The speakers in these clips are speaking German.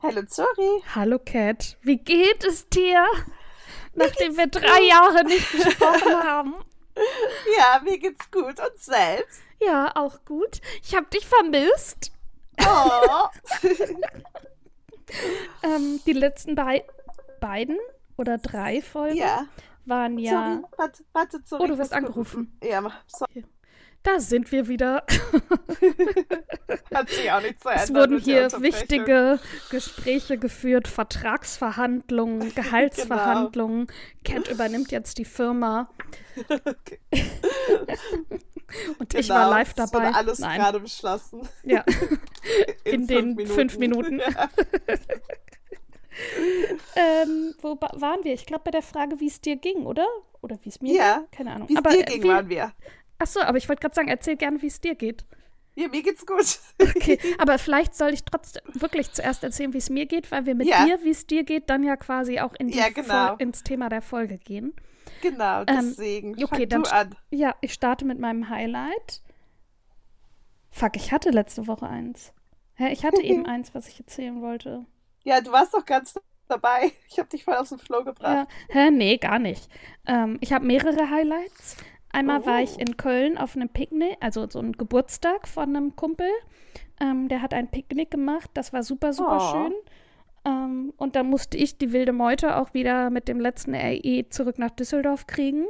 Hallo Zori. Hallo Cat. Wie geht es dir? Nachdem wir drei Jahre nicht gesprochen haben. Ja, mir geht's gut. Und selbst? Ja, auch gut. Ich habe dich vermisst. Oh. ähm, die letzten bei beiden oder drei Folgen ja. Waren ja. Sorry, warte, warte, Zori. Oh, du wirst angerufen. Ja, sorry. Da sind wir wieder. Hat sich auch nicht zu Es wurden hier wichtige Gespräche geführt, Vertragsverhandlungen, Gehaltsverhandlungen. Cat übernimmt jetzt die Firma Okay. und ich Genau, war live das dabei. wurde alles gerade beschlossen. Ja. In den fünf Minuten. Ja. Ähm, wo waren wir? Ich glaube bei der Frage, wie es dir ging, oder? Oder wie es mir Ja, ging? Keine Ahnung. Wie es aber dir ging, wie, waren wir. Achso, aber ich wollte gerade sagen, erzähl gerne, wie es dir geht. Ja, mir geht's gut. Okay, aber vielleicht soll ich trotzdem wirklich zuerst erzählen, wie es mir geht, weil wir mit Ja. dir, wie es dir geht, dann ja quasi auch in Ja, genau. Ins Thema der Folge gehen. genau, deswegen. Ähm, okay, dann du an. Ja, ich starte mit meinem Highlight. Fuck, ich hatte letzte Woche eins. Hä, ich hatte eben eins, was ich erzählen wollte. Ja, du warst doch ganz dabei. Ich habe dich voll aus dem Flow gebracht. Ja. Hä, nee, gar nicht. Ähm, ich habe mehrere Highlights. Einmal war ich Oh. in Köln auf einem Picknick, also so ein Geburtstag von einem Kumpel. Ähm, der hat ein Picknick gemacht. Das war super, super Oh. schön. Ähm, und dann musste ich die wilde Meute auch wieder mit dem letzten RE zurück nach Düsseldorf kriegen.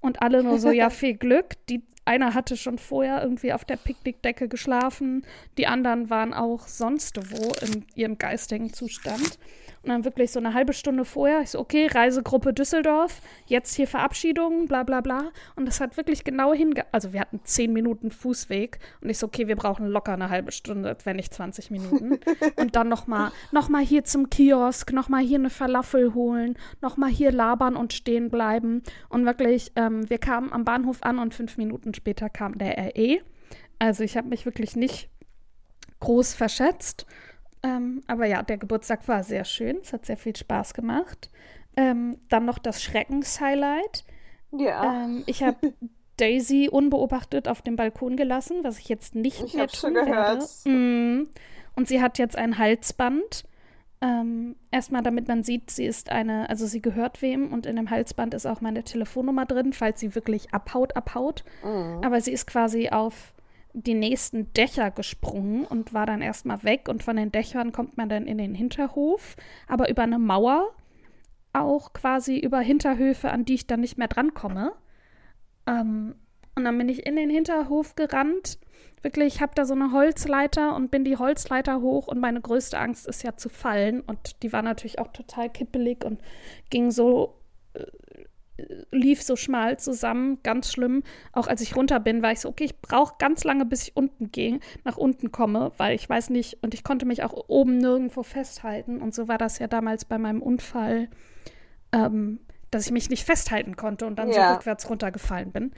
Und alle nur so, ja, viel Glück. Die einer hatte schon vorher irgendwie auf der Picknickdecke geschlafen. Die anderen waren auch sonst wo in ihrem geistigen Zustand. Und dann wirklich so eine halbe Stunde vorher, ich so, okay, Reisegruppe Düsseldorf, jetzt hier Verabschiedung, bla bla bla. Und das hat wirklich genau hinge... Also wir hatten zehn Minuten Fußweg und ich so, okay, wir brauchen locker eine halbe Stunde, wenn nicht 20 Minuten. und dann nochmal noch mal hier zum Kiosk, nochmal hier eine Falafel holen, nochmal hier labern und stehen bleiben. Und wirklich, ähm, wir kamen am Bahnhof an und fünf Minuten später kam der RE. Also ich habe mich wirklich nicht groß verschätzt. Ähm, aber ja, der Geburtstag war sehr schön. Es hat sehr viel Spaß gemacht. Ähm, dann noch das Schreckens-Highlight. Ja. Ähm, ich habe Daisy unbeobachtet auf dem Balkon gelassen, was ich jetzt nicht Ich mehr schon tun gehört. werde. Mm. Und sie hat jetzt ein Halsband. Ähm, erstmal, damit man sieht, sie ist eine, also sie gehört wem und in dem Halsband ist auch meine Telefonnummer drin, falls sie wirklich abhaut, abhaut. Mhm. Aber sie ist quasi auf die nächsten Dächer gesprungen und war dann erstmal weg. Und von den Dächern kommt man dann in den Hinterhof, aber über eine Mauer, auch quasi über Hinterhöfe, an die ich dann nicht mehr drankomme. Ähm, und dann bin ich in den Hinterhof gerannt. Wirklich, ich habe da so eine Holzleiter und bin die Holzleiter hoch und meine größte Angst ist ja zu fallen. Und die war natürlich auch total kippelig und ging so lief so schmal zusammen, ganz schlimm. Auch als ich runter bin, war ich so, okay, ich brauche ganz lange, bis ich unten gehe, nach unten komme, weil ich weiß nicht, und ich konnte mich auch oben nirgendwo festhalten. Und so war das ja damals bei meinem Unfall, ähm, dass ich mich nicht festhalten konnte und dann Ja. so rückwärts runtergefallen bin.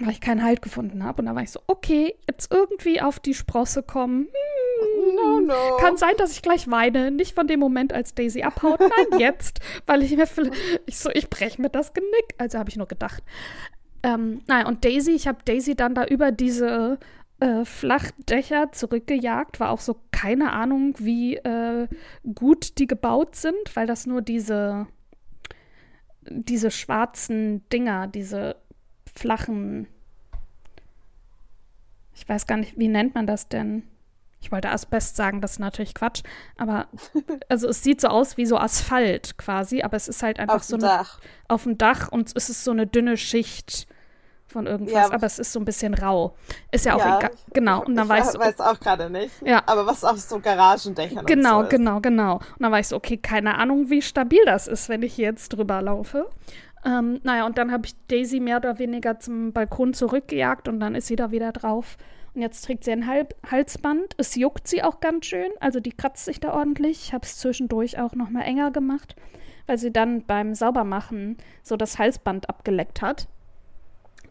Weil ich keinen Halt gefunden habe. Und da war ich so, okay, jetzt irgendwie auf die Sprosse kommen. Hm, No, no. kann sein, dass ich gleich weine. Nicht von dem Moment, als Daisy abhaut. Nein, jetzt. Weil ich mir vielleicht, ich so, ich breche mir das Genick. Also habe ich nur gedacht. Ähm, nein, und Daisy, ich habe Daisy dann da über diese äh, Flachdächer zurückgejagt. War auch so keine Ahnung, wie äh, gut die gebaut sind, weil das nur diese, diese schwarzen Dinger, diese flachen, ich weiß gar nicht, wie nennt man das denn? Ich wollte Asbest sagen, das ist natürlich Quatsch, aber also es sieht so aus wie so Asphalt quasi, aber es ist halt einfach Auf so dem eine, Dach. auf dem Dach und es ist so eine dünne Schicht von irgendwas, Ja. aber es ist so ein bisschen rau. Ist ja auch Ja, egal. Genau, und dann ich war ich weiß auch gerade nicht. Ja. Aber was auf so Garagendächern Genau, und so ist. genau, genau. Und dann war ich so, okay, keine Ahnung, wie stabil das ist, wenn ich hier jetzt drüber laufe. Ähm, naja, und dann habe ich Daisy mehr oder weniger zum Balkon zurückgejagt und dann ist sie da wieder drauf. Jetzt trägt sie ein Halb Halsband. Es juckt sie auch ganz schön, also die kratzt sich da ordentlich. Ich habe es zwischendurch auch noch mal enger gemacht, weil sie dann beim Saubermachen so das Halsband abgeleckt hat.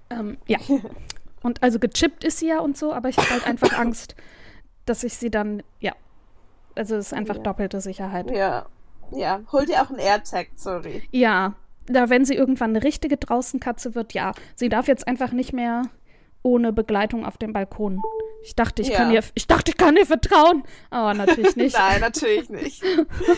Ähm, ja. Und also gechippt ist sie ja und so, aber ich habe halt einfach Angst, dass ich sie dann, ja. Also es ist einfach Ja. doppelte Sicherheit. Ja. Ja. Hol dir auch einen AirTag, sorry. Ja, da wenn sie irgendwann eine richtige Draußenkatze wird, ja, sie darf jetzt einfach nicht mehr ohne Begleitung auf dem Balkon. Ich dachte, ich Ja. kann ihr, ich dachte, ich kann ihr vertrauen, aber natürlich nicht. Nein, natürlich nicht.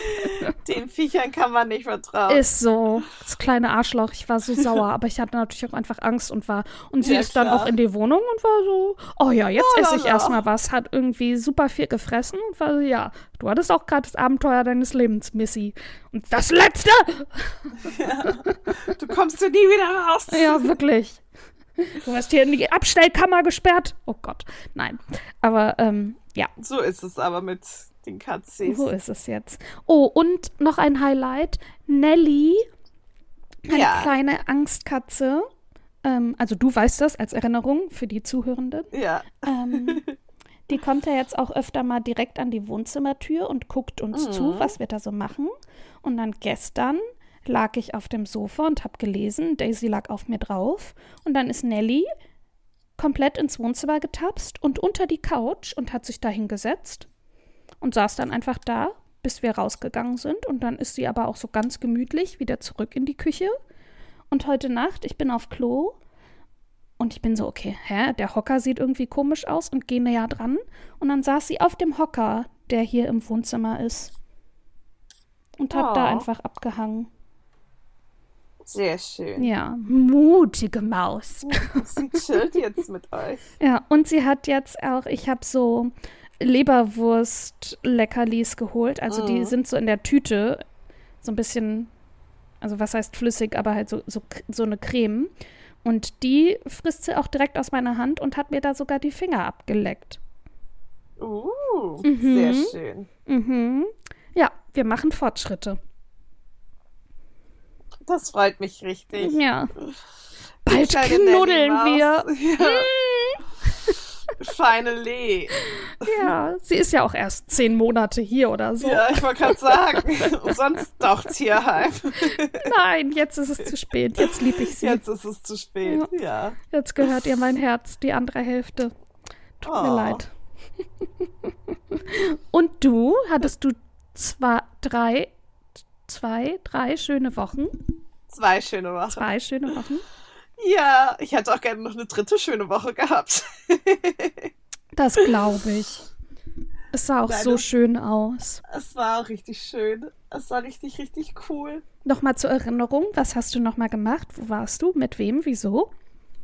Den Viechern kann man nicht vertrauen. Ist so, das kleine Arschloch. Ich war so sauer, aber ich hatte natürlich auch einfach Angst und war. Und sie Ja, ist dann klar. auch in die Wohnung und war so, oh ja, jetzt Oh, esse ich erstmal was. Hat irgendwie super viel gefressen und war so, ja, du hattest auch gerade das Abenteuer deines Lebens, Missy. Und das letzte! Du kommst hier nie wieder raus. Ja, wirklich. Du wirst hier in die Abstellkammer gesperrt. Oh Gott, nein. Aber ähm, ja, So ist es aber mit den Katzis. so ist es jetzt. Oh, und noch ein Highlight. Nelly, eine Ja. kleine Angstkatze. Ähm, also du weißt das als Erinnerung für die Zuhörenden. Ja. Ähm, die kommt ja jetzt auch öfter mal direkt an die Wohnzimmertür und guckt uns Mhm. zu, was wir da so machen. Und dann gestern lag ich auf dem Sofa und habe gelesen. Daisy lag auf mir drauf. Und dann ist Nelly komplett ins Wohnzimmer getapst und unter die Couch und hat sich da hingesetzt und saß dann einfach da, bis wir rausgegangen sind. Und dann ist sie aber auch so ganz gemütlich wieder zurück in die Küche. Und heute Nacht, ich bin auf Klo und ich bin so, okay, hä, der Hocker sieht irgendwie komisch aus und gehe näher dran. Und dann saß sie auf dem Hocker, der hier im Wohnzimmer ist. Und da Oh. einfach abgehangen. Sehr schön. Ja, mutige Maus. Sie chillt jetzt mit euch. Ja, und sie hat jetzt auch, ich habe so Leberwurst-Leckerlis geholt. Also die Mhm. sind so in der Tüte, so ein bisschen, also was heißt flüssig, aber halt so, so, so eine Creme. Und die frisst sie auch direkt aus meiner Hand und hat mir da sogar die Finger abgeleckt. Uh, Mhm. sehr schön. Mhm. Ja, wir machen Fortschritte. Das freut mich richtig. Ja. Bald knuddeln wir. Ja. Finally. Ja, sie ist ja auch erst zehn Monate hier oder so. Ja, ich wollte gerade sagen. Sonst doch Tierheim. Nein, jetzt ist es zu spät. Jetzt liebe ich sie. Jetzt ist es zu spät. Ja. Jetzt gehört ihr mein Herz, die andere Hälfte. Tut mir Oh. leid. Und du, hattest du zwei, drei, zwei, drei schöne Wochen? Zwei schöne Wochen. Zwei schöne Wochen? Ja, ich hätte auch gerne noch eine dritte schöne Woche gehabt. Das glaube ich. Es sah auch Deine- so schön aus. Es war auch richtig schön. Es war richtig, richtig cool. Nochmal zur Erinnerung, was hast du nochmal gemacht? Wo warst du? Mit wem? Wieso?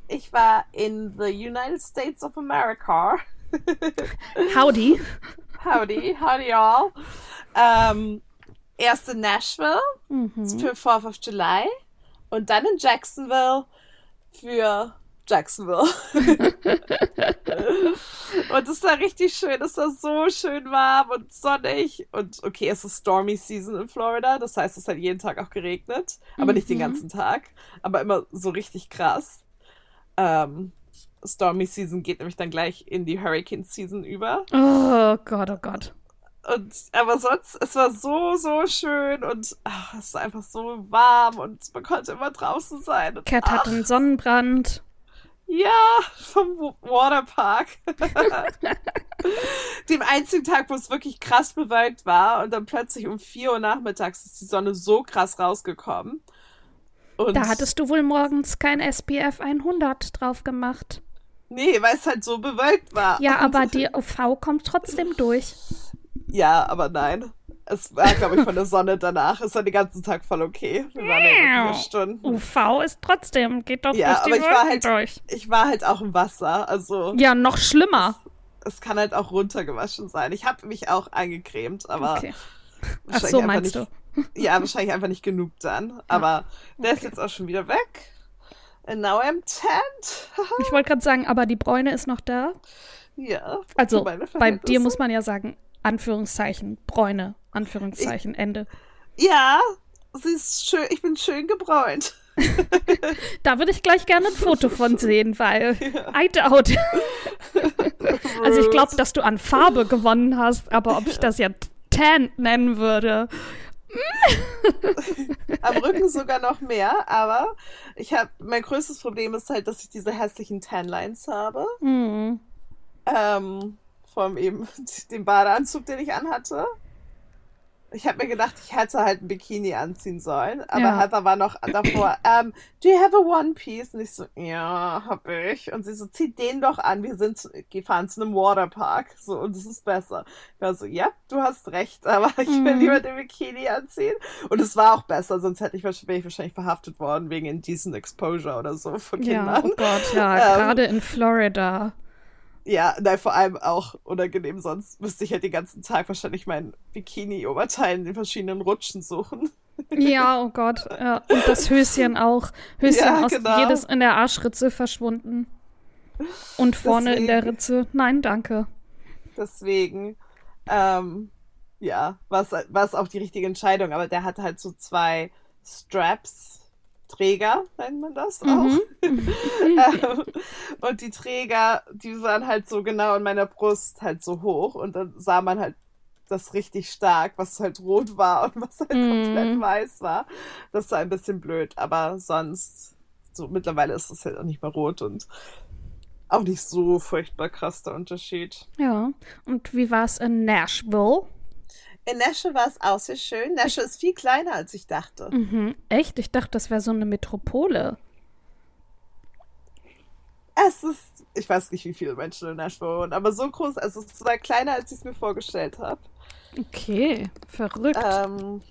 Ich war in the United States of America. Howdy. Howdy, howdy all. Ähm, erst in Nashville Mhm. für 4th of July und dann in Jacksonville für Jacksonville. und es war richtig schön, es war so schön warm und sonnig. Und okay, es ist Stormy Season in Florida, das heißt, es hat jeden Tag auch geregnet, aber nicht den Mhm. ganzen Tag, aber immer so richtig krass. Ähm, Stormy Season geht nämlich dann gleich in die Hurricane Season über. Oh Gott, oh Gott. Und aber sonst, es war so, so schön und ach, es war einfach so warm und man konnte immer draußen sein. Und, Cat ach, hat einen Sonnenbrand. ja, vom Wa- Waterpark. Dem einzigen Tag, wo es wirklich krass bewölkt war und dann plötzlich um 4 Uhr nachmittags ist die Sonne so krass rausgekommen. Und Da hattest du wohl morgens kein SPF 100 drauf gemacht. Nee, weil es halt so bewölkt war. Ja, aber die UV kommt trotzdem durch. Ja, aber nein. Es war, glaube ich, von der Sonne danach. Es war den ganzen Tag voll okay. Wir waren ja Stunden. UV ist trotzdem, geht doch Ja, durch die aber ich war halt- durch. Ich war halt auch im Wasser, also Ja, noch schlimmer. es kann halt auch runtergewaschen sein. Ich habe mich auch eingecremt, aber Okay. Ach wahrscheinlich so, einfach meinst nicht, du? Ja, wahrscheinlich einfach nicht genug dann. Aber der ist jetzt auch schon wieder weg. And now I'm tent. Ich wollte gerade sagen, aber die Bräune ist noch da. ja. Also bei dir muss man ja sagen, Anführungszeichen, Bräune, Anführungszeichen, Ende. Ja, sie ist schön. Ich bin schön gebräunt. Da würde ich gleich gerne ein Foto von sehen, weil I doubt. Also ich glaube, dass du an Farbe gewonnen hast, aber ob ich das jetzt Tan nennen würde. Am Rücken sogar noch mehr, aber ich habe mein größtes Problem ist halt, dass ich diese hässlichen Tanlines habe. Hm. Ähm, vom eben dem Badeanzug, den ich anhatte. ich habe mir gedacht, ich hätte halt ein Bikini anziehen sollen, aber Ja. Heather war noch davor, ähm, do you have a One Piece? Und ich so, ja, hab ich. Und sie so, zieh den doch an, wir sind, gefahren zu einem Waterpark, so, und es ist besser. Ich war so, ja, du hast recht, aber ich will Mhm. lieber den Bikini anziehen. Und es war auch besser, sonst hätte ich, wahrscheinlich- wäre ich wahrscheinlich verhaftet worden wegen Indecent Exposure oder so von Ja, Kindern. oh Gott, ja, Ähm, gerade in Florida. Ja, nein, vor allem auch unangenehm, sonst müsste ich ja den ganzen Tag wahrscheinlich mein Bikini-Oberteil in den verschiedenen Rutschen suchen. Ja, oh Gott. Ja. Und das Höschen auch. Höschen Ja, aus genau. jedes in der Arschritze verschwunden. Und vorne in der Deswegen. Ritze. Nein, danke. Deswegen, ähm, ja, war es auch die richtige Entscheidung, aber der hat halt so zwei Straps. Träger nennt man das auch. Mhm. Ähm, und die Träger, die waren halt so genau in meiner Brust halt so hoch und dann sah man halt das richtig stark, was halt rot war und was halt Mhm. komplett weiß war. Das war ein bisschen blöd, aber sonst, so mittlerweile ist es halt auch nicht mehr rot und auch nicht so furchtbar krass der Unterschied. Ja. Und wie war es in Nashville? In Nashville war es auch sehr schön. Nashville ist viel kleiner, als ich dachte. Mhm. Echt? Ich dachte, das wäre so eine Metropole. Es ist, ich weiß nicht, wie viele Menschen in Nashville wohnen, aber so groß, also es war kleiner, als ich es mir vorgestellt habe. Okay, verrückt. Ähm,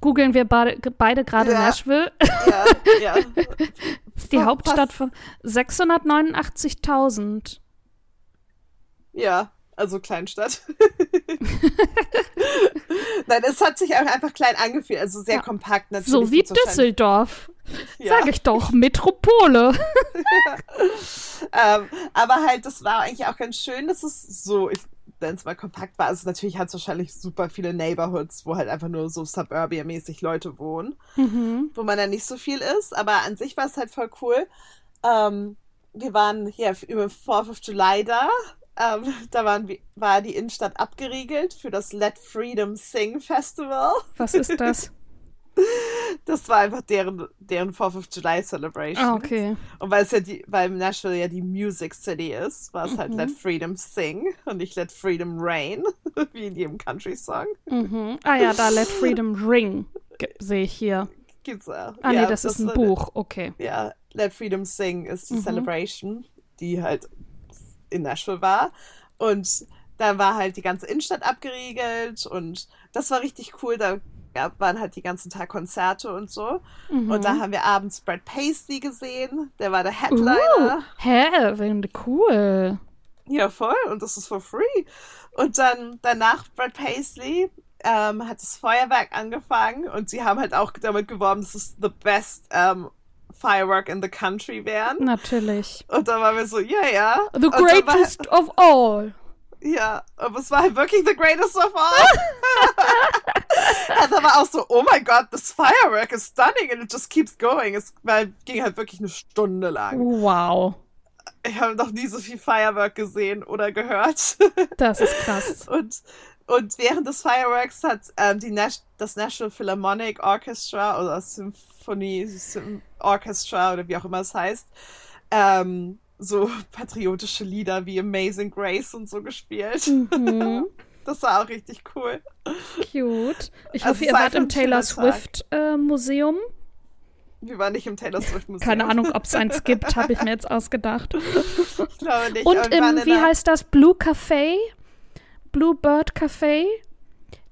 Googeln wir beide, beide gerade Ja. Nashville. ja, ja. Ist die Fa- Hauptstadt von 689.000. Ja, also Kleinstadt. Nein, es hat sich auch einfach klein angefühlt, also sehr Ja. kompakt natürlich. So wie Düsseldorf. Ja. Sag ich doch, Metropole. Ähm, aber halt, das war eigentlich auch ganz schön, dass es so, ich nenne es mal kompakt war. Also natürlich hat es wahrscheinlich super viele Neighborhoods, wo halt einfach nur so Suburbia-mäßig Leute wohnen, Mhm. wo man dann nicht so viel ist. Aber an sich war es halt voll cool. Ähm, wir waren hier über 4th of July da. Ähm, da waren, war die Innenstadt abgeriegelt für das Let Freedom Sing Festival. Was ist das? Das war einfach deren, deren 4th of July Celebration. Ah, okay. Und weil es ja die, weil Nashville ja die Music City ist, war es halt Mhm. Let Freedom Sing und nicht Let Freedom Rain, wie in jedem Country-Song. Mhm. Ah ja, da Let Freedom Ring sehe ich hier. Gibt's auch. Ah ja, nee, das, ist ein Buch. Okay. Ja, Let Freedom Sing ist die Mhm. Celebration, die halt in Nashville war. Und dann war halt die ganze Innenstadt abgeriegelt und das war richtig cool. Da gab, waren halt die ganzen Tag Konzerte und so. Mhm. Und da haben wir abends Brad Paisley gesehen. Der war der Headliner. Uh, hä, cool. Ja, voll. Und das ist for free. Und dann danach Brad Paisley ähm, hat das Feuerwerk angefangen und sie haben halt auch damit geworben, dass es the best ähm, firework in the country wären. Natürlich. Und dann waren wir so, ja, ja. The Und dann war- greatest of all. ja, aber es war halt wirklich the greatest of all. Also war auch so, oh my god, this firework is stunning and it just keeps going. Es war, ging halt wirklich eine Stunde lang. Wow. Ich habe noch nie so viel Firework gesehen oder gehört. Das ist krass. Und, und während des Fireworks hat ähm, die Nas das National Philharmonic Orchestra oder Symphonie Sym Orchestra oder wie auch immer es heißt, ähm, so patriotische Lieder wie Amazing Grace und so gespielt. Mhm. Das war auch richtig cool. Cute. Ich Also hoffe, ihr war wart im Taylor. Swift äh, Museum. Wir waren nicht im Taylor Swift Museum. Keine Ahnung, ob es eins gibt, habe ich mir jetzt ausgedacht. Ich glaube nicht. Und im, wie heißt das, Blue Café? Blue Bird Café?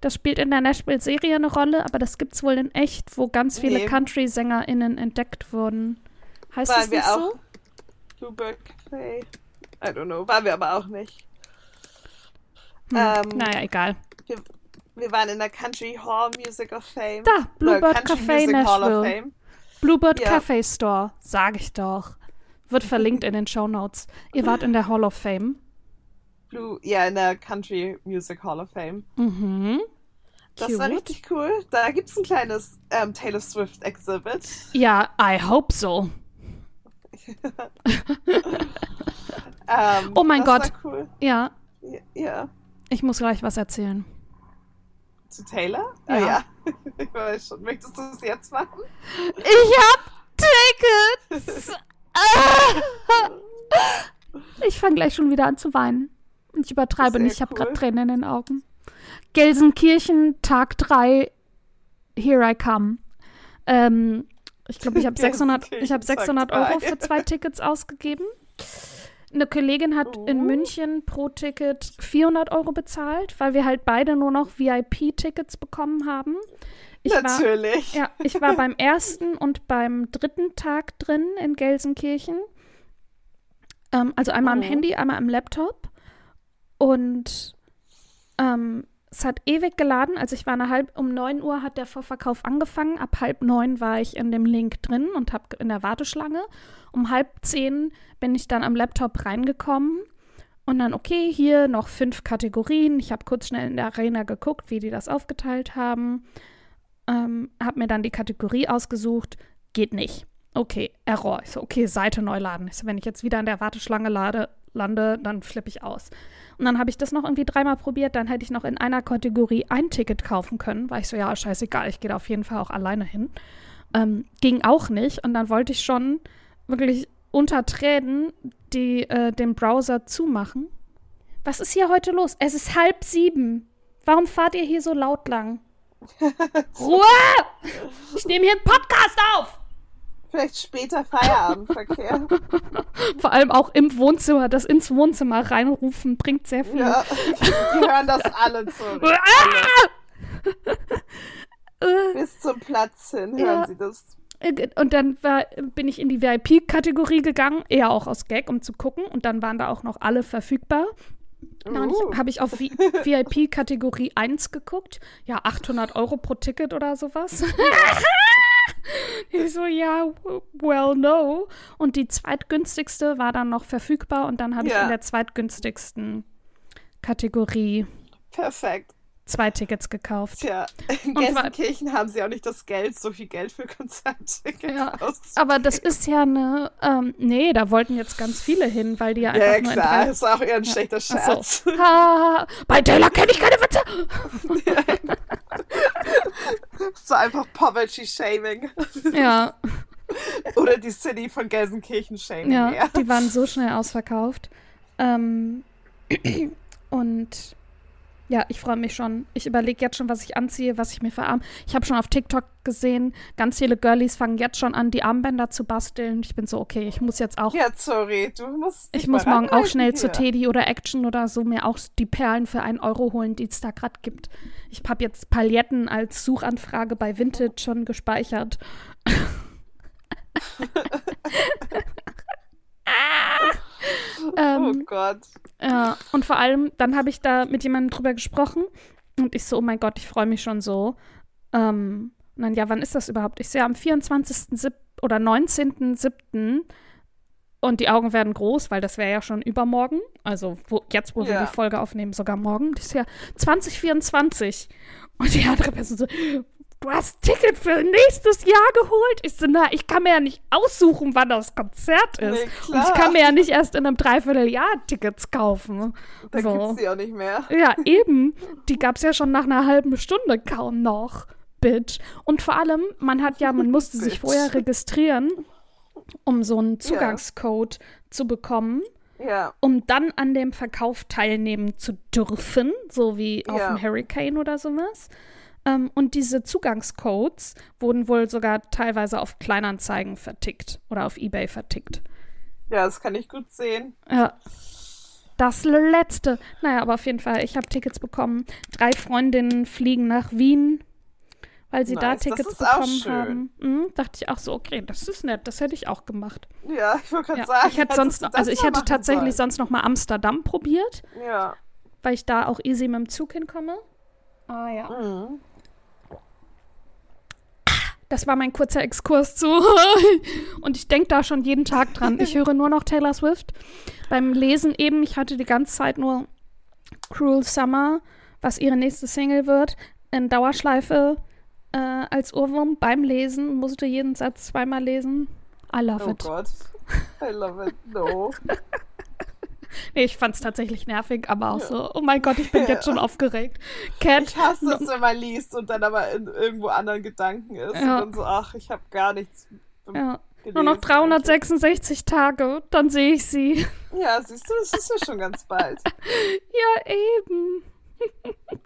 Das spielt in der Nashville-Serie eine Rolle, aber das gibt's wohl in echt, wo ganz viele Nee. Country-SängerInnen entdeckt wurden. Heißt Waren das wir nicht auch? so? Bluebird Café. I don't know. Waren wir aber auch nicht. Hm. Ähm, naja, egal. Wir waren in der Country Hall Music of Fame. Da, Bluebird Café Music Nashville. Bluebird Ja. Café Store, sag ich doch. Wird verlinkt in den Shownotes. Ihr wart in der Hall of Fame. Blue, ja, in der Country Music Hall of Fame. Mhm. Das war Cute. richtig cool. Da gibt es ein kleines ähm, Taylor Swift Exhibit. Ja, I hope so. Ähm, Oh mein das Gott. War cool. Ja, Ja, ja. ich muss gleich was erzählen. Zu Taylor? Ja. Ah, ja. ich weiß schon. Möchtest du es jetzt machen? Ich hab Tickets! Ah! ich fange gleich schon wieder an zu weinen. Ich übertreibe nicht, ich habe cool. gerade Tränen in den Augen. Gelsenkirchen, Tag 3, Here I Come. Ähm, ich glaube, ich habe 600, ich hab 600 Euro für zwei Tickets ausgegeben. Eine Kollegin hat Oh. in München pro Ticket 400 Euro bezahlt, weil wir halt beide nur noch VIP-Tickets bekommen haben. Ich war, Natürlich. ja, ich war beim ersten und beim dritten Tag drin in Gelsenkirchen. Ähm, also einmal am Oh. Handy, einmal am Laptop. Und ähm, es hat ewig geladen. Also ich war eine halb, um 9 Uhr hat der Vorverkauf angefangen. Ab halb neun war ich in dem Link drin und habe in der Warteschlange. Um halb zehn bin ich dann am Laptop reingekommen. Und dann, okay, hier noch fünf Kategorien. Ich habe kurz schnell in der Arena geguckt, wie die das aufgeteilt haben. Ähm, habe mir dann die Kategorie ausgesucht. Geht nicht. Okay, Error. Ich so, okay, Seite neu laden. Ich so, wenn ich jetzt wieder in der Warteschlange lade, lande, dann flippe ich aus. Und dann habe ich das noch irgendwie dreimal probiert. Dann hätte ich noch in einer Kategorie ein Ticket kaufen können. War ich so, ja, scheißegal, ich gehe da auf jeden Fall auch alleine hin. Ähm, ging auch nicht. Und dann wollte ich schon wirklich unter Tränen die, äh, den Browser zumachen. Was ist hier heute los? Es ist halb sieben. Warum fahrt ihr hier so laut lang? Ruhe! Ich nehme hier einen Podcast auf! Vielleicht später Feierabendverkehr. Vor allem auch im Wohnzimmer. Das ins Wohnzimmer reinrufen bringt sehr viel. ja. Wir hören das alle zu. Ah! Äh, Bis zum Platz hin hören Ja. sie das. Und dann war, bin ich in die VIP-Kategorie gegangen, eher auch aus Gag, um zu gucken. Und dann waren da auch noch alle verfügbar. Dann Uh. habe ich auf Vi- VIP-Kategorie 1 geguckt. Ja, 800 Euro pro Ticket oder sowas. ich so, ja, well, no. Und die zweitgünstigste war dann noch verfügbar. Und dann habe ich Ja. in der zweitgünstigsten Kategorie Perfekt. zwei Tickets gekauft. Tja, in Und Gelsenkirchen haben sie auch nicht das Geld, so viel Geld für Konzerttickets Ja. Aber das ist ja eine, ähm, nee, da wollten jetzt ganz viele hin, weil die ja einfach Ja, nur in klar, drei ist auch eher ein schlechter Ach Scherz. so. Ha, bei Taylor kenne ich keine Witze. so einfach Poverty-Shaming. Ja, Oder die City von Gelsenkirchen-Shaming. ja, Ja. die waren so schnell ausverkauft. Ähm, und ja, ich freue mich schon. Ich überlege jetzt schon, was ich anziehe, was ich mir verarm. Ich habe schon auf TikTok gesehen, ganz viele Girlies fangen jetzt schon an, die Armbänder zu basteln. Ich bin so, okay, ich muss jetzt auch Ja, sorry, du musst. Ich muss morgen auch schnell hier. zu Teddy oder Action oder so mir auch die Perlen für einen Euro holen, die es da gerade gibt. Ich habe jetzt Pailletten als Suchanfrage bei Vintage schon gespeichert. Oh ähm, Gott. ja, und vor allem, dann habe ich da mit jemandem drüber gesprochen und ich so, oh mein Gott, ich freue mich schon so. Ähm, und dann, ja, wann ist das überhaupt? Ich sehe am 24. oder 19.07. Und die Augen werden groß, weil das wäre ja schon übermorgen. Also wo, jetzt, wo wir Ja. die Folge aufnehmen, sogar morgen. Das ist ja 2024. Und die andere Person so, du hast Ticket für nächstes Jahr geholt? Ich so, na, ich kann mir ja nicht aussuchen, wann das Konzert ist. Nee, Und ich kann mir ja nicht erst in einem Dreivierteljahr Tickets kaufen. Da so. gibt's die auch nicht mehr. Ja, eben. Die gab's ja schon nach einer halben Stunde kaum noch. Bitch. Und vor allem, man hat ja, man musste sich vorher registrieren, um so einen Zugangscode zu bekommen, Ja. um dann an dem Verkauf teilnehmen zu dürfen, so wie auf Ja. dem Hurricane oder sowas. Ähm, und diese Zugangscodes wurden wohl sogar teilweise auf Kleinanzeigen vertickt oder auf Ebay vertickt. Ja, das kann ich gut sehen. Ja. Das letzte. Naja, aber auf jeden Fall, ich habe Tickets bekommen. Drei Freundinnen fliegen nach Wien, weil sie da Nice, das Tickets ist auch bekommen schön. haben. Mhm, dachte ich auch so, okay, das ist nett, das hätte ich auch gemacht. Ja, ich wollte gerade Ja. sagen. ich hätte sonst noch, also ich hätte tatsächlich sollen. sonst noch mal Amsterdam probiert, Ja. weil ich da auch easy mit dem Zug hinkomme. Ah ja. Mhm. Das war mein kurzer Exkurs zu. Und ich denke da schon jeden Tag dran. Ich höre nur noch Taylor Swift. Beim Lesen eben, ich hatte die ganze Zeit nur Cruel Summer, was ihre nächste Single wird, in Dauerschleife äh, als Ohrwurm beim Lesen. Musste jeden Satz zweimal lesen. I love Oh it. Gott. I love it. No. Nee, ich fand es tatsächlich nervig, aber auch so, oh mein Gott, ich bin Ja. jetzt schon aufgeregt. Cat, Ich hasse es, wenn man liest und dann aber in irgendwo anderen Gedanken ist. Ja. Und dann so, ach, ich habe gar nichts ja. gelesen. nur noch 366 Tage, dann sehe ich sie. Ja, siehst du, das ist ja schon ganz bald. Ja, eben.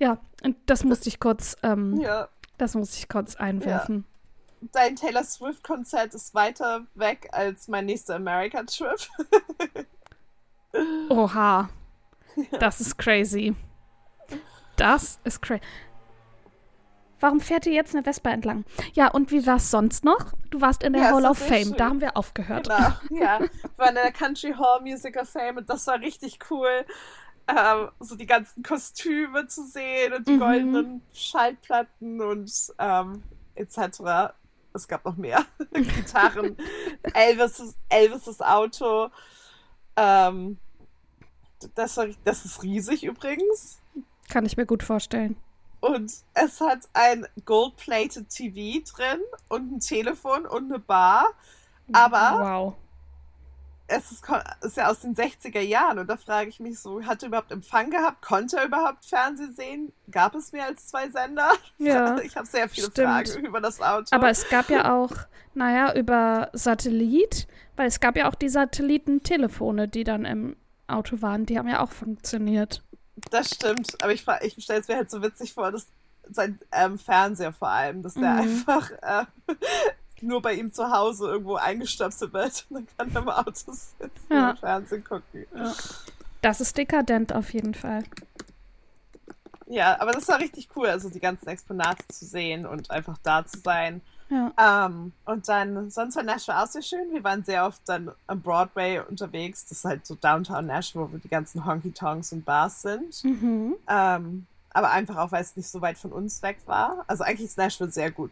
Ja, und das musste ich kurz, ähm, Ja. das musste ich kurz einwerfen. Dein Taylor Swift-Konzert ist weiter weg als mein nächster America-Trip. Oha. Das ist crazy. Das ist crazy. Warum fährt ihr jetzt eine Vespa entlang? Ja, und wie war es sonst noch? Du warst in der Ja, Hall war of Fame. schön. Da haben wir aufgehört. Genau, ja. Wir waren in der Country Hall Music of Fame und das war richtig cool. Ähm, so die ganzen Kostüme zu sehen und die Mhm. goldenen Schallplatten und ähm, etc. Es gab noch mehr. Gitarren, Elvis, Elvis' Auto. Ähm, das, das ist riesig übrigens. Kann ich mir gut vorstellen. Und es hat ein Gold-Plated TV drin und ein Telefon und eine Bar. Aber Wow. Es ist, ist ja aus den 60er Jahren und da frage ich mich so, hat er überhaupt Empfang gehabt? Konnte er überhaupt Fernsehen sehen? Gab es mehr als zwei Sender? Ja, Ich habe sehr viele stimmt. Fragen über das Auto. Aber es gab ja auch, naja, über Satellit, weil es gab ja auch die Satellitentelefone, die dann im Auto waren. Die haben ja auch funktioniert. das stimmt. Aber ich, ich stelle es mir halt so witzig vor, dass sein ähm, Fernseher vor allem, dass der Mhm. einfach äh, nur bei ihm zu Hause irgendwo eingestöpselt wird und dann kann er im Auto sitzen Ja. und Fernsehen gucken. Das ist dekadent auf jeden Fall. Ja, aber das war richtig cool, also die ganzen Exponate zu sehen und einfach da zu sein. Ja. Ähm, und dann, sonst war Nashville auch sehr schön. Wir waren sehr oft dann am Broadway unterwegs. Das ist halt so Downtown Nashville, wo die ganzen Honky-Tonks und Bars sind. Mhm. Ähm, aber einfach auch, weil es nicht so weit von uns weg war. Also eigentlich ist Nashville sehr gut.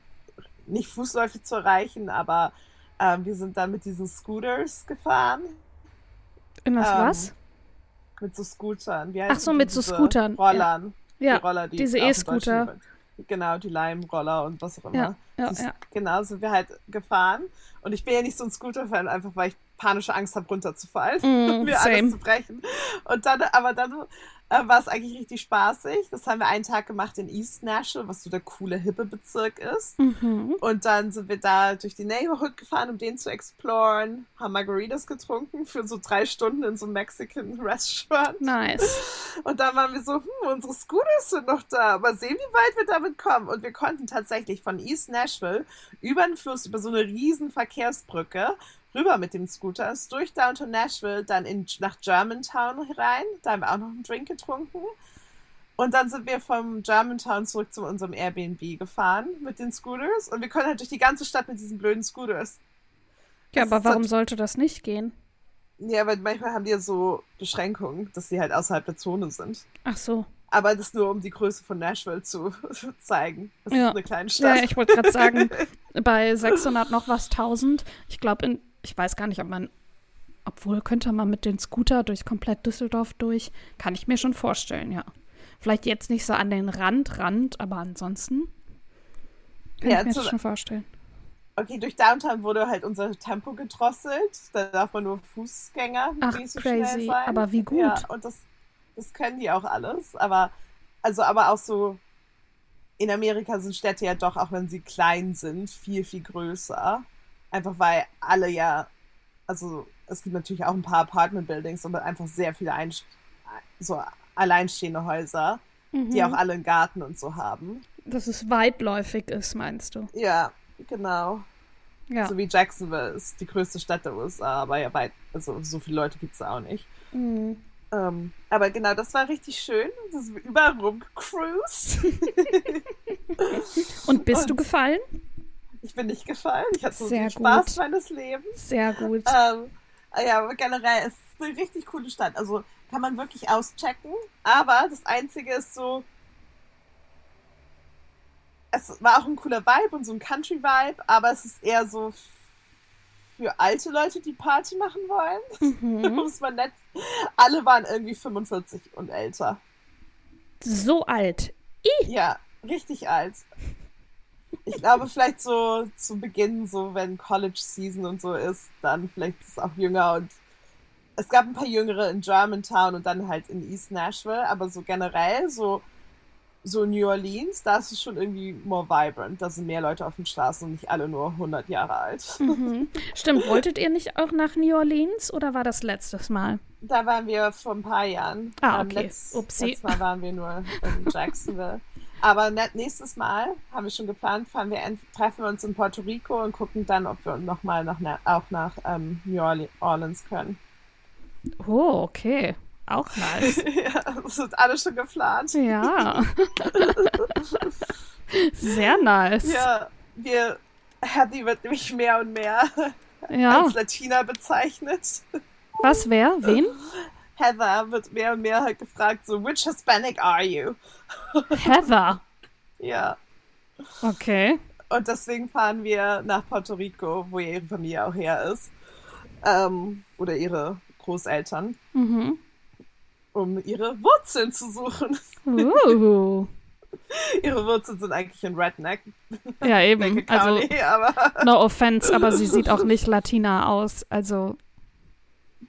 Nicht fußläufig zu erreichen, aber ähm, wir sind dann mit diesen Scooters gefahren. In das Ähm, was? Mit so Scootern. Wie Ach so, mit so Scootern. Rollern. Ja, die Roller, die diese E-Scooter. Genau, die Leimroller und was auch immer. Ja, ja, Die- ja. Genau, sind wir halt gefahren. Und ich bin ja nicht so ein Scooter-Fan, einfach weil ich panische Angst habe, runterzufallen Mm, und mir alles same. zu brechen. Und dann, aber dann äh, war es eigentlich richtig spaßig. Das haben wir einen Tag gemacht in East Nashville, was so der coole, hippe Bezirk ist. Mhm. Und dann sind wir da durch die Neighborhood gefahren, um den zu exploren, haben Margaritas getrunken für so drei Stunden in so einem Mexican Restaurant. Nice. Und dann waren wir so, hm, unsere Scooters sind noch da. Mal sehen, wie weit wir damit kommen. Und wir konnten tatsächlich von East Nashville über den Fluss, über so eine riesen Verkehrsbrücke, rüber mit dem Scooter, ist durch Downtown Nashville, dann in, nach Germantown rein. Da haben wir auch noch einen Drink getrunken. Und dann sind wir vom Germantown zurück zu unserem Airbnb gefahren mit den Scooters. Und wir konnten halt durch die ganze Stadt mit diesen blöden Scooters. Ja, Das aber warum halt- sollte das nicht gehen? Ja, weil manchmal haben die ja so Beschränkungen, dass sie halt außerhalb der Zone sind. Ach so. Aber das nur, um die Größe von Nashville zu zeigen. Das Ja. ist eine kleine Stadt. Ja, ich wollte gerade sagen, bei 600 noch was 1000. Ich glaube, in, ich weiß gar nicht, ob man, obwohl könnte man mit den Scooter durch komplett Düsseldorf durch, kann ich mir schon vorstellen, ja. Vielleicht jetzt nicht so an den Rand, Rand, aber ansonsten kann Ja, ich mir das schon vorstellen. Okay, durch Downtown wurde halt unser Tempo gedrosselt. Da darf man nur Fußgänger Ach, nicht so crazy. schnell sein. Aber wie gut. Ja, und das, das können die auch alles. Aber, also, aber auch so, in Amerika sind Städte ja doch, auch wenn sie klein sind, viel, viel größer. Einfach weil alle ja, also es gibt natürlich auch ein paar Apartment-Buildings, aber einfach sehr viele Einst so alleinstehende Häuser, die auch Mhm. alle einen Garten und so haben. Dass es weitläufig ist, meinst du? Ja, genau. Ja. So wie Jacksonville ist die größte Stadt der USA, aber ja weit, also so viele Leute gibt es auch nicht. Mhm. Ähm, aber genau, das war richtig schön. Das ist überall rumgecruised. Und bist du Und- gefallen? Ich bin nicht gefallen. Ich hatte so Sehr den Spaß gut. meines Lebens. Sehr gut. Ähm, ja, aber generell es ist eine richtig coole Stadt. Also kann man wirklich auschecken. Aber das Einzige ist so, es war auch ein cooler Vibe und so ein Country-Vibe, aber es ist eher so für alte Leute, die Party machen wollen. Mhm. Muss man nett. Alle waren irgendwie 45 und älter. So alt. Ja, richtig alt. Ich glaube, vielleicht so zu Beginn, so wenn College Season und so ist, dann vielleicht ist es auch jünger und es gab ein paar Jüngere in Germantown und dann halt in East Nashville, aber so generell, so so New Orleans, da ist es schon irgendwie more vibrant. Da sind mehr Leute auf den Straßen und nicht alle nur 100 Jahre alt. Mhm. Stimmt, wolltet ihr nicht auch nach New Orleans oder war das letztes Mal? Da waren wir vor ein paar Jahren. Ah, Ähm, okay. letzt, Upsi. letztes Mal waren wir nur in Jacksonville. Aber nächstes Mal haben wir schon geplant, fahren wir treffen wir uns in Puerto Rico und gucken dann, ob wir nochmal nach, na- auch nach ähm, New Orle- Orleans können. Oh, okay. Auch nice. ja, das ist alles schon geplant. Ja. Sehr nice. Ja, wir, Hattie wird nämlich mehr und mehr Ja. als Latina bezeichnet. Was, wer? Wen? Heather wird mehr und mehr halt gefragt, so, which Hispanic are you? Heather. Ja. Okay. Und deswegen fahren wir nach Puerto Rico, wo ihre Familie auch her ist. Ähm, oder ihre Großeltern, Mhm. um ihre Wurzeln zu suchen. Uh. ihre Wurzeln sind eigentlich in Redneck, Ja, eben. Lincoln Also, County, aber no offense, aber sie sieht auch nicht Latina aus. Also,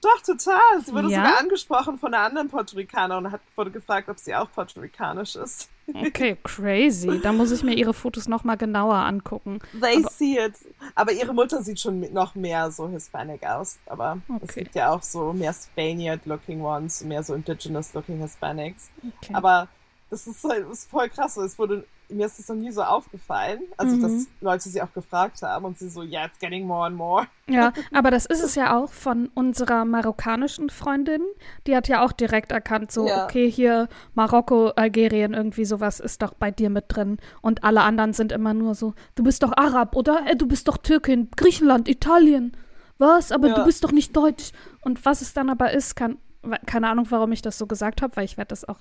doch, total. Sie wurde Ja? sogar angesprochen von einer anderen Puerto Ricanerin und hat, wurde gefragt, ob sie auch Puerto Ricanisch ist. okay, crazy. Da muss ich mir ihre Fotos nochmal genauer angucken. They Aber- see it. Aber ihre Mutter sieht schon noch mehr so Hispanic aus. Aber es Okay. gibt ja auch so mehr Spaniard-looking ones, mehr so indigenous-looking Hispanics. Okay. Aber das ist, das ist voll krass. Es wurde, mir ist das noch nie so aufgefallen. Also, Mhm. dass Leute sie auch gefragt haben und sie so, yeah, it's getting more and more. Ja, aber das ist es ja auch von unserer marokkanischen Freundin. Die hat ja auch direkt erkannt, so, Ja. okay, hier Marokko, Algerien, irgendwie sowas ist doch bei dir mit drin. Und alle anderen sind immer nur so, du bist doch Arab, oder? Äh, du bist doch Türkin, Griechenland, Italien. Was? Aber Ja. du bist doch nicht Deutsch. Und was es dann aber ist, kann, keine Ahnung, warum ich das so gesagt habe, weil ich werde das auch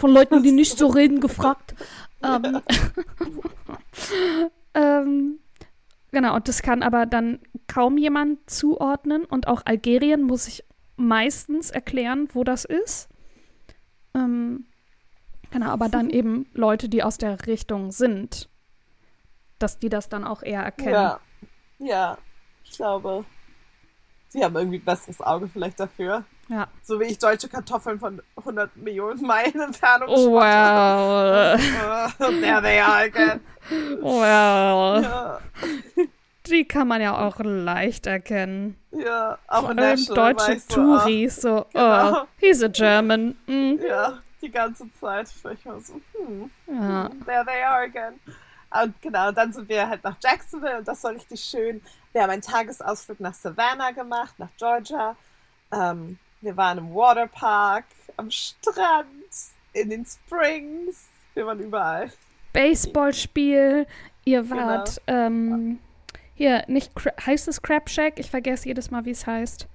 von Leuten, die nicht so reden, gefragt. Ähm, ähm, genau, und das kann aber dann kaum jemand zuordnen. Und auch Algerien muss ich meistens erklären, wo das ist. Ähm, genau, aber dann eben Leute, die aus der Richtung sind, dass die das dann auch eher erkennen. Ja. Ja, ich glaube, sie haben irgendwie ein besseres Auge vielleicht dafür. Ja. So wie ich deutsche Kartoffeln von 100 Millionen Meilen Entfernung Oh. Oh, there they are again. Well. Ja, Die kann man ja auch leicht erkennen. ja, auch Vor allem deutsche so, Touris, so, genau. oh, he's a German. Mm. Ja, die ganze Zeit. Ich war so, hm, Ja. there they are again. Und genau, dann sind wir halt nach Jacksonville und das war richtig schön. Wir haben einen Tagesausflug nach Savannah gemacht, nach Georgia. Ähm, wir waren im Waterpark, am Strand, in den Springs. Wir waren überall. Baseballspiel. Ihr Genau. wart, ähm, hier, nicht, heißt es Crab Shack? Ich vergesse jedes Mal, wie es heißt.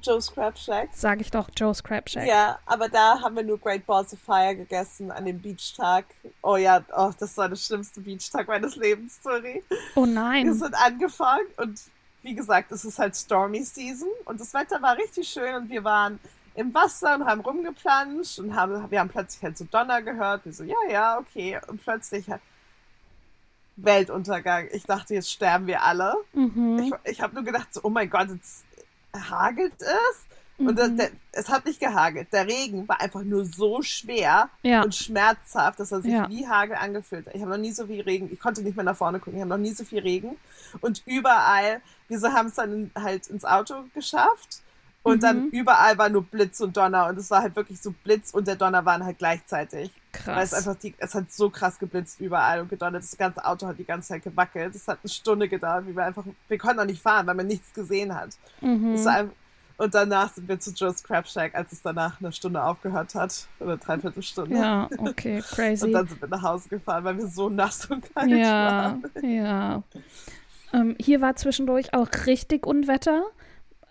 Joe's Crab Shack. Sage ich doch, Joe's Crab Shack. Ja, aber da haben wir nur Great Balls of Fire gegessen an dem Beachtag. Oh ja, oh, das war der schlimmste Beachtag meines Lebens, sorry. Oh Wir nein. sind angefangen und wie gesagt, es ist halt Stormy Season und das Wetter war richtig schön und wir waren im Wasser und haben rumgeplanscht und haben, wir haben plötzlich halt so Donner gehört. Wir so, ja, ja, okay. Und plötzlich halt Weltuntergang. Ich dachte, jetzt sterben wir alle. Mhm. Ich, ich habe nur gedacht, so, oh mein Gott, jetzt hagelt es. Und Mhm. der, es hat nicht gehagelt. Der Regen war einfach nur so schwer Ja. und schmerzhaft, dass er sich Ja. wie Hagel angefühlt hat. Ich habe noch nie so viel Regen, ich konnte nicht mehr nach vorne gucken, ich habe noch nie so viel Regen. Und überall, wir so haben es dann halt ins Auto geschafft. Und dann Mhm. überall war nur Blitz und Donner. Und es war halt wirklich so Blitz und der Donner waren halt gleichzeitig. Weil es Krass. einfach die, es hat so krass geblitzt überall und gedonnert. Das ganze Auto hat die ganze Zeit gewackelt. Es hat eine Stunde gedauert, wie wir einfach, wir konnten auch nicht fahren, weil man nichts gesehen hat. Mhm. Es war ein- und danach sind wir zu Joe's Crab Shack, als es danach eine Stunde aufgehört hat. Oder dreiviertel Stunde. Ja, okay, Und crazy. dann sind wir nach Hause gefahren, weil wir so nass und kalt Ja, waren. ja. Ähm, hier war zwischendurch auch richtig Unwetter.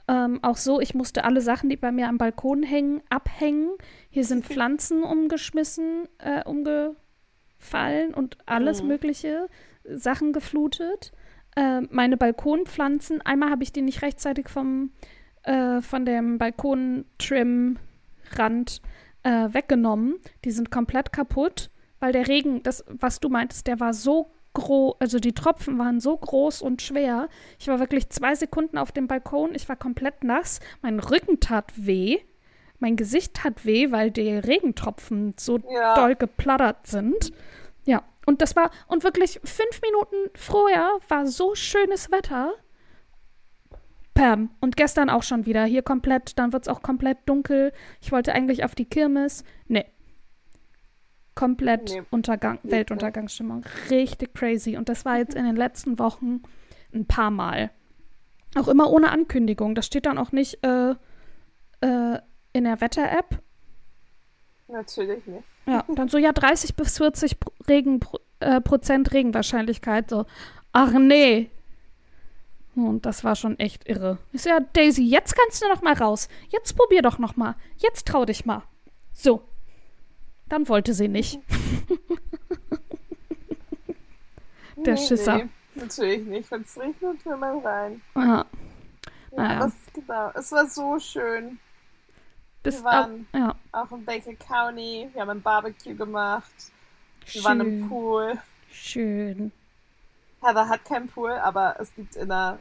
Ähm, auch so, ich musste alle Sachen, die bei mir am Balkon hängen, abhängen. Hier sind Pflanzen umgeschmissen, äh, umgefallen und alles Mhm. mögliche Sachen geflutet. Äh, meine Balkonpflanzen, einmal habe ich die nicht rechtzeitig vom, äh, von dem Balkontrim-Rand äh, weggenommen. Die sind komplett kaputt, weil der Regen, das, was du meintest, der war so groß, also die Tropfen waren so groß und schwer. Ich war wirklich zwei Sekunden auf dem Balkon, ich war komplett nass, mein Rücken tat weh. mein Gesicht hat weh, weil die Regentropfen so Ja. doll geplattert sind. Ja, und das war, und wirklich fünf Minuten vorher war so schönes Wetter. Pam. Und gestern auch schon wieder. Hier komplett, dann wird es auch komplett dunkel. Ich wollte eigentlich auf die Kirmes. Nee. Komplett Nee. Untergang, Nee, Weltuntergangsstimmung. Richtig crazy. Und das war jetzt in den letzten Wochen ein paar Mal. Auch immer ohne Ankündigung. Das steht dann auch nicht äh, äh, in der Wetter-App. Natürlich nicht. Ja, dann so, ja, 30 bis 40 Pro- Regen, äh, Prozent Regenwahrscheinlichkeit. So, ach nee. Und das war schon echt irre. Ich so, ja, Daisy, jetzt kannst du noch mal raus. Jetzt probier doch noch mal. Jetzt trau dich mal. So. Dann wollte sie nicht. Der Schisser. Nee, natürlich nicht. Wenn es regnet, will man rein. Ja, Naja. es, genau. Es war so schön. Bis, Wir waren- au- ja, Auch in Baker County. Wir haben ein Barbecue gemacht. Wir waren im schön. Pool. Schön. Heather hat keinen Pool, aber es gibt in der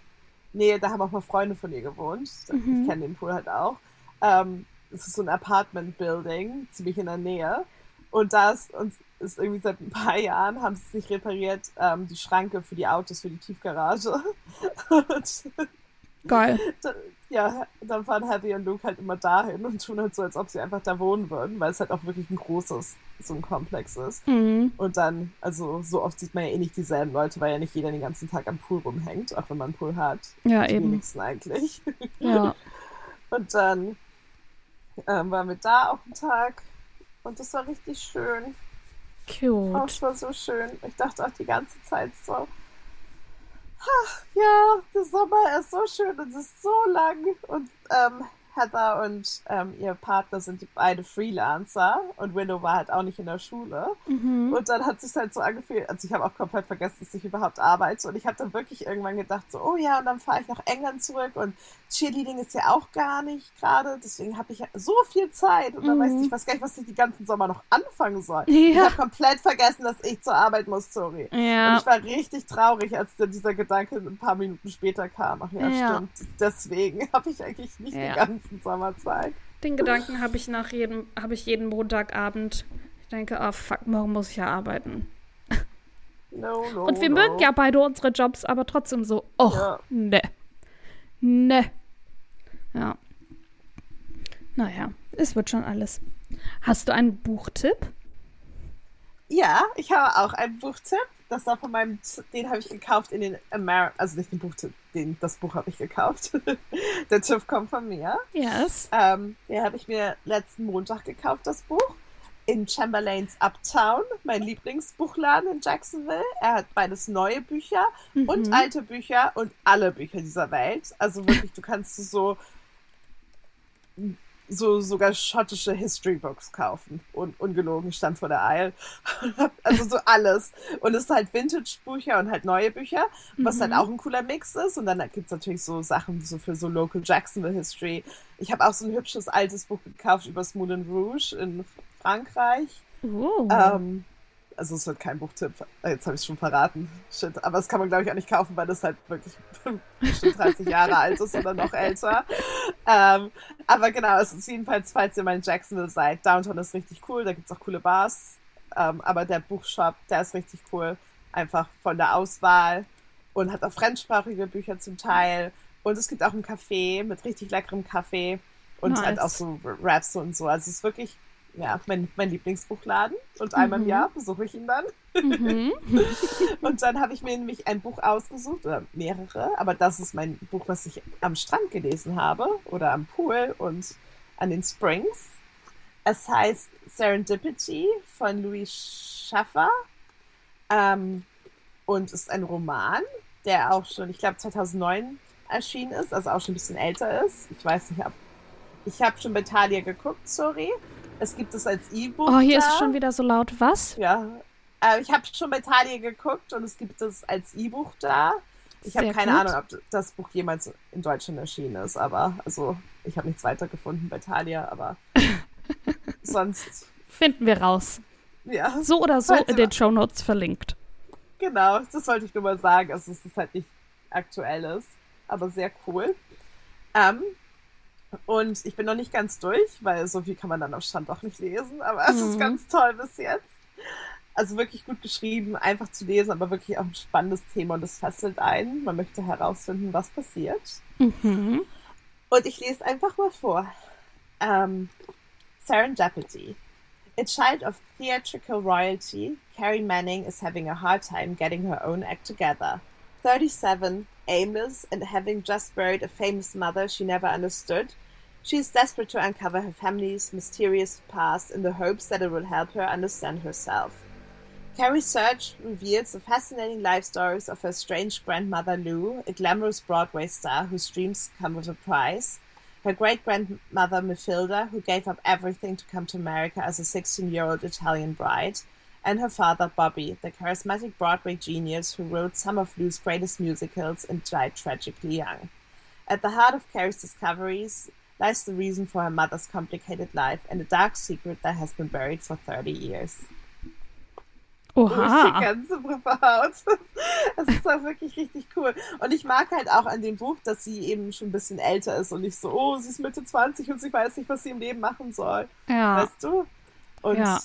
Nähe, da haben auch mal Freunde von ihr gewohnt. Mhm. Ich kenne den Pool halt auch. Ähm, es ist so ein Apartment-Building, ziemlich in der Nähe. Und da ist, irgendwie seit ein paar Jahren, haben sie es nicht repariert, ähm, die Schranke für die Autos, für die Tiefgarage. Und Geil. ja, dann fahren Heather und Luke halt immer dahin und tun halt so, als ob sie einfach da wohnen würden, weil es halt auch wirklich ein großes, so ein Komplex ist. Mhm. Und dann, also so oft sieht man ja eh nicht dieselben Leute, weil ja nicht jeder den ganzen Tag am Pool rumhängt, auch wenn man einen Pool hat. Ja, Die eben. wenigsten eigentlich. Ja. Und dann ähm, waren wir da auch einen Tag und das war richtig schön. Cute. es war so schön. Ich dachte auch die ganze Zeit so, ach, ja, der Sommer ist so schön und es ist so lang. Und ähm, Heather und ähm, ihr Partner sind beide Freelancer und Willow war halt auch nicht in der Schule. Mhm. Und dann hat sich halt so angefühlt, also ich habe auch komplett vergessen, dass ich überhaupt arbeite. Und ich habe dann wirklich irgendwann gedacht, so, oh ja, und dann fahre ich nach England zurück und Cheerleading ist ja auch gar nicht gerade. Deswegen habe ich so viel Zeit. Und dann Mhm. weiß ich, ich weiß gar nicht, was ich die ganzen Sommer noch anfangen soll. Ich Ja. habe komplett vergessen, dass ich zur Arbeit muss, sorry. Und Ja. ich war richtig traurig, als dann dieser Gedanke ein paar Minuten später kam. Ach ja, Ja. stimmt. Deswegen habe ich eigentlich nicht Ja. den ganzen Sommer Zeit. Den Gedanken habe ich nach jedem, habe ich jeden Montagabend. Ich denke, ah fuck, morgen muss ich ja arbeiten. No, no, Und wir no. mögen ja beide unsere Jobs, aber trotzdem so, och, Ja. ne. Ne. Ja. Naja, es wird schon alles. Hast du einen Buchtipp? Ja, ich habe auch einen Buchtipp. Das war von meinem, den habe ich gekauft in den Amer also nicht den Buchtipp, den, das Buch habe ich gekauft. Der Tipp kommt von mir. Yes. Ähm, den habe ich mir letzten Montag gekauft, das Buch. In Chamberlains Uptown, mein Lieblingsbuchladen in Jacksonville. Er hat beides neue Bücher und Mhm. alte Bücher und alle Bücher dieser Welt. Also wirklich, du kannst so so sogar schottische History Books kaufen. Und ungelogen, stand vor der Eil. also so alles. Und es ist halt Vintage-Bücher und halt neue Bücher, was halt Mhm. auch ein cooler Mix ist. Und dann gibt es natürlich so Sachen so für so Local Jacksonville History. Ich habe auch so ein hübsches altes Buch gekauft über das Moulin Rouge in Frankreich. Oh. Ähm, also es wird kein Buchtipp. Äh, Jetzt habe ich es schon verraten. Shit. Aber das kann man, glaube ich, auch nicht kaufen, weil das halt wirklich bestimmt 30 Jahre alt ist oder noch älter. Ähm, aber genau, es ist jedenfalls, falls ihr mal in Jacksonville seid, Downtown ist richtig cool, da gibt es auch coole Bars. Ähm, aber der Buchshop, der ist richtig cool. Einfach von der Auswahl und hat auch fremdsprachige Bücher zum Teil. Und es gibt auch ein Café mit richtig leckerem Kaffee und Nice. halt auch so Raps und so. Also es ist wirklich ja, mein, mein Lieblingsbuchladen. Und einmal im Mhm. Jahr besuche ich ihn dann. mhm. Und dann habe ich mir nämlich ein Buch ausgesucht, oder mehrere, aber das ist mein Buch, was ich am Strand gelesen habe oder am Pool und an den Springs. Es heißt Serendipity von Louis Schaffer ähm, und ist ein Roman, der auch schon, ich glaube, 2009 erschienen ist, also auch schon ein bisschen älter ist. Ich weiß nicht, ob ich habe schon bei Thalia geguckt, sorry. Es gibt es als E-Book. Oh, hier ist da. es schon wieder so laut. Was? Ja, äh, ich habe schon bei Thalia geguckt und es gibt es als E-Buch da. Ich habe keine gut. Ahnung, ob das Buch jemals in Deutschland erschienen ist, aber also ich habe nichts weiter gefunden bei Thalia, aber sonst, Finden wir raus. ja, So oder so in den Shownotes verlinkt. genau, das wollte ich nur mal sagen, also es halt nicht aktuell ist, aber sehr cool. Ähm, Und ich bin noch nicht ganz durch, weil so viel kann man dann am Stand auch nicht lesen, aber es Mhm. ist ganz toll bis jetzt. Also wirklich gut geschrieben, einfach zu lesen, aber wirklich auch ein spannendes Thema und es fesselt ein. Man möchte herausfinden, was passiert. Mhm. Und ich lese einfach mal vor. Ähm, Serendipity. A child of theatrical royalty, Carrie Manning is having a hard time getting her own act together. 37, aimless, and having just buried a famous mother she never understood, she is desperate to uncover her family's mysterious past in the hopes that it will help her understand herself. Carrie's search reveals the fascinating life stories of her strange grandmother Lou, a glamorous Broadway star whose dreams come with a price, her great grandmother Mathilda, who gave up everything to come to America as a 16 year old Italian bride, and her father Bobby, the charismatic Broadway genius who wrote some of Lou's greatest musicals and died tragically young. At the heart of Carrie's discoveries lies the reason for her mother's complicated life and a dark secret that has been buried for 30 years. durch die Oha. ganze Haut. Das ist auch wirklich richtig cool. Und ich mag halt auch an dem Buch, dass sie eben schon ein bisschen älter ist und nicht so, oh, sie ist Mitte 20 und sie weiß nicht, was sie im Leben machen soll. Ja. Weißt du? Und Ja.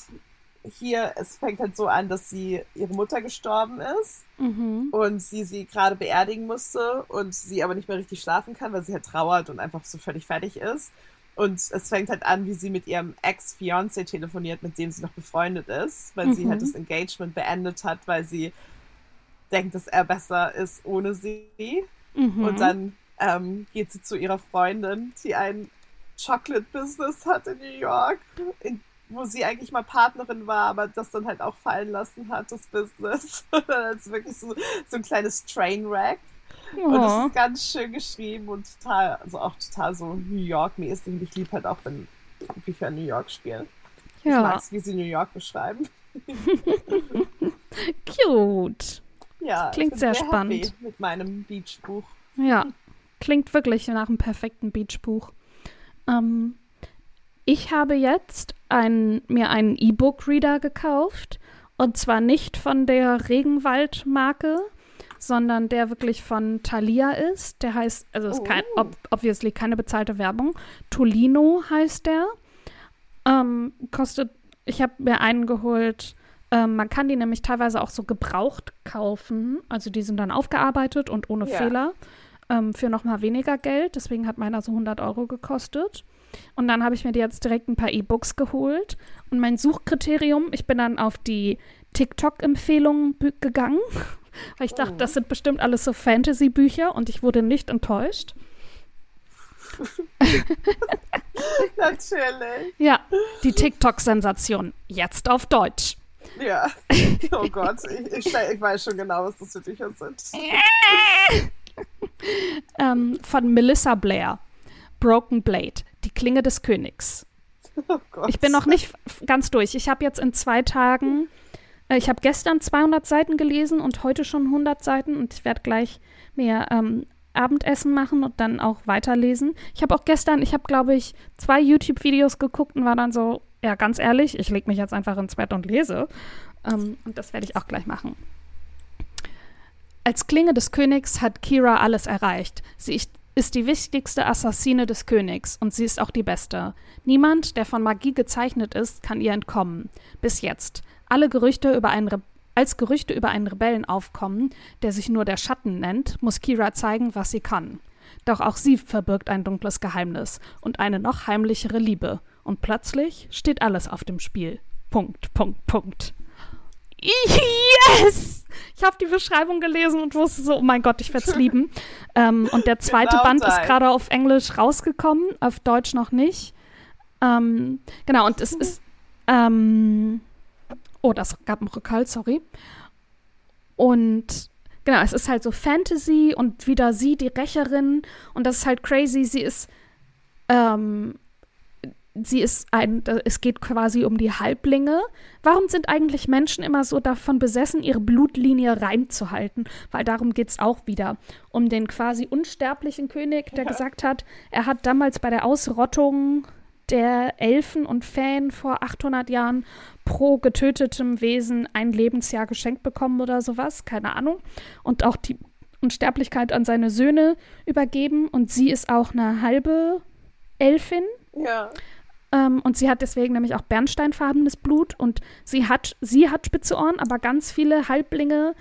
Hier, es fängt halt so an, dass sie, ihre Mutter gestorben ist Mhm. und sie sie gerade beerdigen musste und sie aber nicht mehr richtig schlafen kann, weil sie halt trauert und einfach so völlig fertig ist. Und es fängt halt an, wie sie mit ihrem Ex-Fiancé telefoniert, mit dem sie noch befreundet ist, weil sie Mhm. halt das Engagement beendet hat, weil sie denkt, dass er besser ist ohne sie. Mhm. Und dann ähm, geht sie zu ihrer Freundin, die ein Chocolate-Business hat in New York, in, wo sie eigentlich mal Partnerin war, aber das dann halt auch fallen lassen hat, das Business. Dann ist wirklich so, so ein kleines Trainwreck. Und das ist ganz schön geschrieben und total, also auch total so New York-mäßig. Und ich liebe halt auch, wenn Bücher in New York spielen. Ich Ja, mag es, wie sie New York beschreiben. cute. Ja, Klingt ich bin sehr happy spannend. mit meinem Beachbuch. Ja, klingt wirklich nach einem perfekten Beachbuch. Ähm, ich habe jetzt ein, mir einen E-Book-Reader gekauft. Und zwar nicht von der Regenwald-Marke, sondern der wirklich von Thalia ist. Der heißt, also ist kein, Oh. ob, obviously keine bezahlte Werbung. Tolino heißt der. Ähm, kostet, ich habe mir einen geholt. Ähm, man kann die nämlich teilweise auch so gebraucht kaufen. Also die sind dann aufgearbeitet und ohne Ja. Fehler ähm, für noch mal weniger Geld. Deswegen hat meiner so 100 Euro gekostet. Und dann habe ich mir jetzt direkt ein paar E-Books geholt. Und mein Suchkriterium, ich bin dann auf die TikTok-Empfehlungen gegangen, weil ich dachte, Oh. das sind bestimmt alles so Fantasy-Bücher und ich wurde nicht enttäuscht. Natürlich. Ja, die TikTok-Sensation. Jetzt auf Deutsch. Ja. Oh Gott, ich, ich, ich weiß schon genau, was das für Bücher sind. Ähm, von Melissa Blair. Broken Blade. Die Klinge des Königs. Oh. Ich bin noch nicht ganz durch. Ich habe jetzt in zwei Tagen, äh, ich habe gestern 200 Seiten gelesen und heute schon 100 Seiten und ich werde gleich mir ähm, Abendessen machen und dann auch weiterlesen. Ich habe auch gestern, ich habe glaube ich zwei YouTube-Videos geguckt und war dann so, ja ganz ehrlich, ich lege mich jetzt einfach ins Bett und lese. Ähm, und das werde ich auch gleich machen. Als Klinge des Königs hat Kira alles erreicht. Sie ist- ist die wichtigste Assassine des Königs und sie ist auch die beste. Niemand, der von Magie gezeichnet ist, kann ihr entkommen. Bis jetzt. Alle Gerüchte über einen Re als Gerüchte über einen Rebellen aufkommen, der sich nur der Schatten nennt, muss Kira zeigen, was sie kann. Doch auch sie verbirgt ein dunkles Geheimnis und eine noch heimlichere Liebe. Und plötzlich steht alles auf dem Spiel. Punkt, Punkt, Punkt. Yes! Ich habe die Beschreibung gelesen und wusste so, oh mein Gott, ich werde es lieben. ähm, und der zweite Genau Band ist deins. gerade auf Englisch rausgekommen, auf Deutsch noch nicht. Ähm, genau, und es ist. Ähm, oh, das gab einen Rückhalt, sorry. Und genau, es ist halt so Fantasy und wieder sie, die Rächerin. Und das ist halt crazy. Sie ist. Ähm, sie ist ein, es geht quasi um die Halblinge. Warum sind eigentlich Menschen immer so davon besessen, ihre Blutlinie reinzuhalten? Weil darum geht es auch wieder. Um den quasi unsterblichen König, der Ja. gesagt hat, er hat damals bei der Ausrottung der Elfen und Feen vor 800 Jahren pro getötetem Wesen ein Lebensjahr geschenkt bekommen oder sowas, keine Ahnung. Und auch die Unsterblichkeit an seine Söhne übergeben. Und sie ist auch eine halbe Elfin. Ja. Ähm, und sie hat deswegen nämlich auch bernsteinfarbenes Blut und sie hat, sie hat spitze Ohren, aber ganz viele Halblinge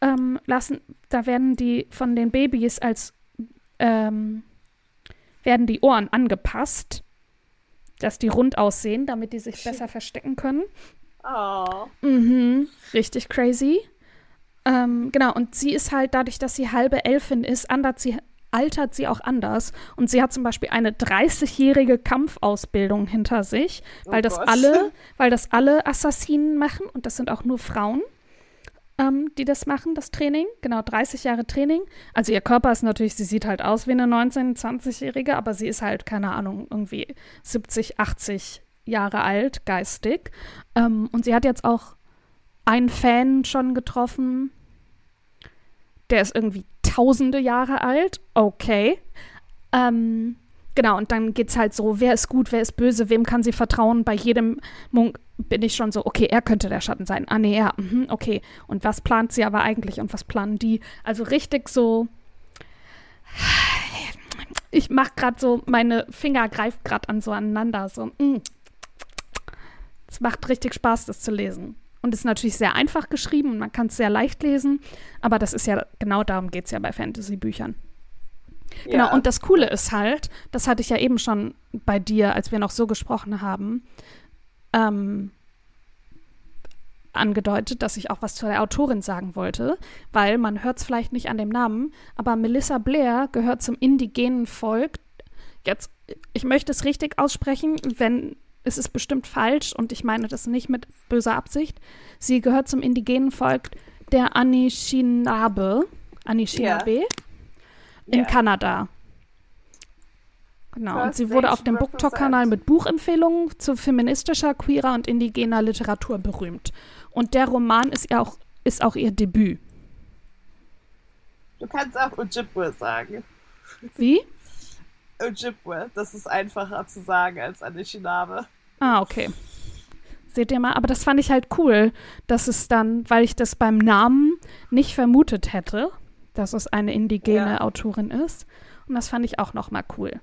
ähm, lassen, da werden die von den Babys als ähm, werden die Ohren angepasst, dass die rund aussehen, damit die sich besser verstecken können. Oh. Mhm, richtig crazy. Ähm, genau, und sie ist halt dadurch, dass sie halbe Elfin ist, andert sie, altert sie auch anders. Und sie hat zum Beispiel eine 30-jährige Kampfausbildung hinter sich, weil Oh das Gott. alle, weil das alle Assassinen machen und das sind auch nur Frauen, ähm, die das machen, das Training. Genau, 30 Jahre Training. Also ihr Körper ist natürlich, sie sieht halt aus wie eine 19-, 20-Jährige, aber sie ist halt, keine Ahnung, irgendwie 70, 80 Jahre alt, geistig. Ähm, und sie hat jetzt auch einen Fan schon getroffen. Der ist irgendwie tausende Jahre alt. Okay. Ähm, genau, und dann geht's halt so, wer ist gut, wer ist böse, wem kann sie vertrauen. Bei jedem Munk bin ich schon so, okay, er könnte der Schatten sein. Ah, nee, ja, mhm, okay. Und was plant sie aber eigentlich und was planen die? Also richtig so. Ich mach grad so, meine Finger greift grad an so aneinander. So, mm. Es macht richtig Spaß, das zu lesen. Und ist natürlich sehr einfach geschrieben und man kann es sehr leicht lesen. Aber das ist ja, genau darum geht es ja bei Fantasy-Büchern. Genau, Ja. und das Coole ist halt, das hatte ich ja eben schon bei dir, als wir noch so gesprochen haben, ähm, angedeutet, dass ich auch was zu der Autorin sagen wollte, weil man hört es vielleicht nicht an dem Namen, aber Melissa Blair gehört zum indigenen Volk. Jetzt, ich möchte es richtig aussprechen, wenn es ist bestimmt falsch und ich meine das nicht mit böser Absicht. Sie gehört zum indigenen Volk der Anishinaabe, Anishinaabe in Ja. Kanada. Genau, und sie wurde auf dem BookTok-Kanal mit Buchempfehlungen zu feministischer, queerer und indigener Literatur berühmt. Und der Roman ist, ihr auch, ist auch ihr Debüt. Du kannst auch Ojibwe sagen. Wie? Ojibwe, das ist einfacher zu sagen als Anishinaabe. Ah, okay. Seht ihr mal, aber das fand ich halt cool, dass es dann, weil ich das beim Namen nicht vermutet hätte, dass es eine indigene Ja. Autorin ist. Und das fand ich auch noch mal cool.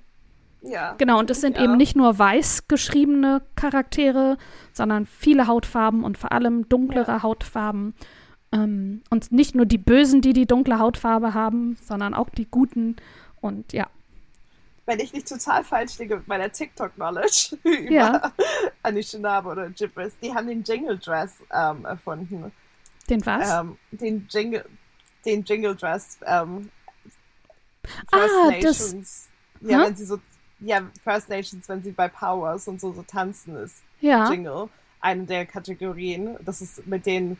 Ja. Genau, und es sind Ja. eben nicht nur weiß geschriebene Charaktere, sondern viele Hautfarben und vor allem dunklere Ja. Hautfarben. Ähm, und nicht nur die Bösen, die die dunkle Hautfarbe haben, sondern auch die Guten. Und ja, Wenn ich nicht total falsch liege mit meiner TikTok-Knowledge über Ja. Anishinaabe oder Ojibwe, die haben den Jingle Dress ähm, erfunden. den was? Ähm, den Jingle, den Jingle Dress. Ähm, First Ah, das- Nations. Ja, Hä? wenn sie so, ja, First Nations, wenn sie bei Powers und so, so tanzen, ist ja. Jingle eine der Kategorien. Das ist mit den,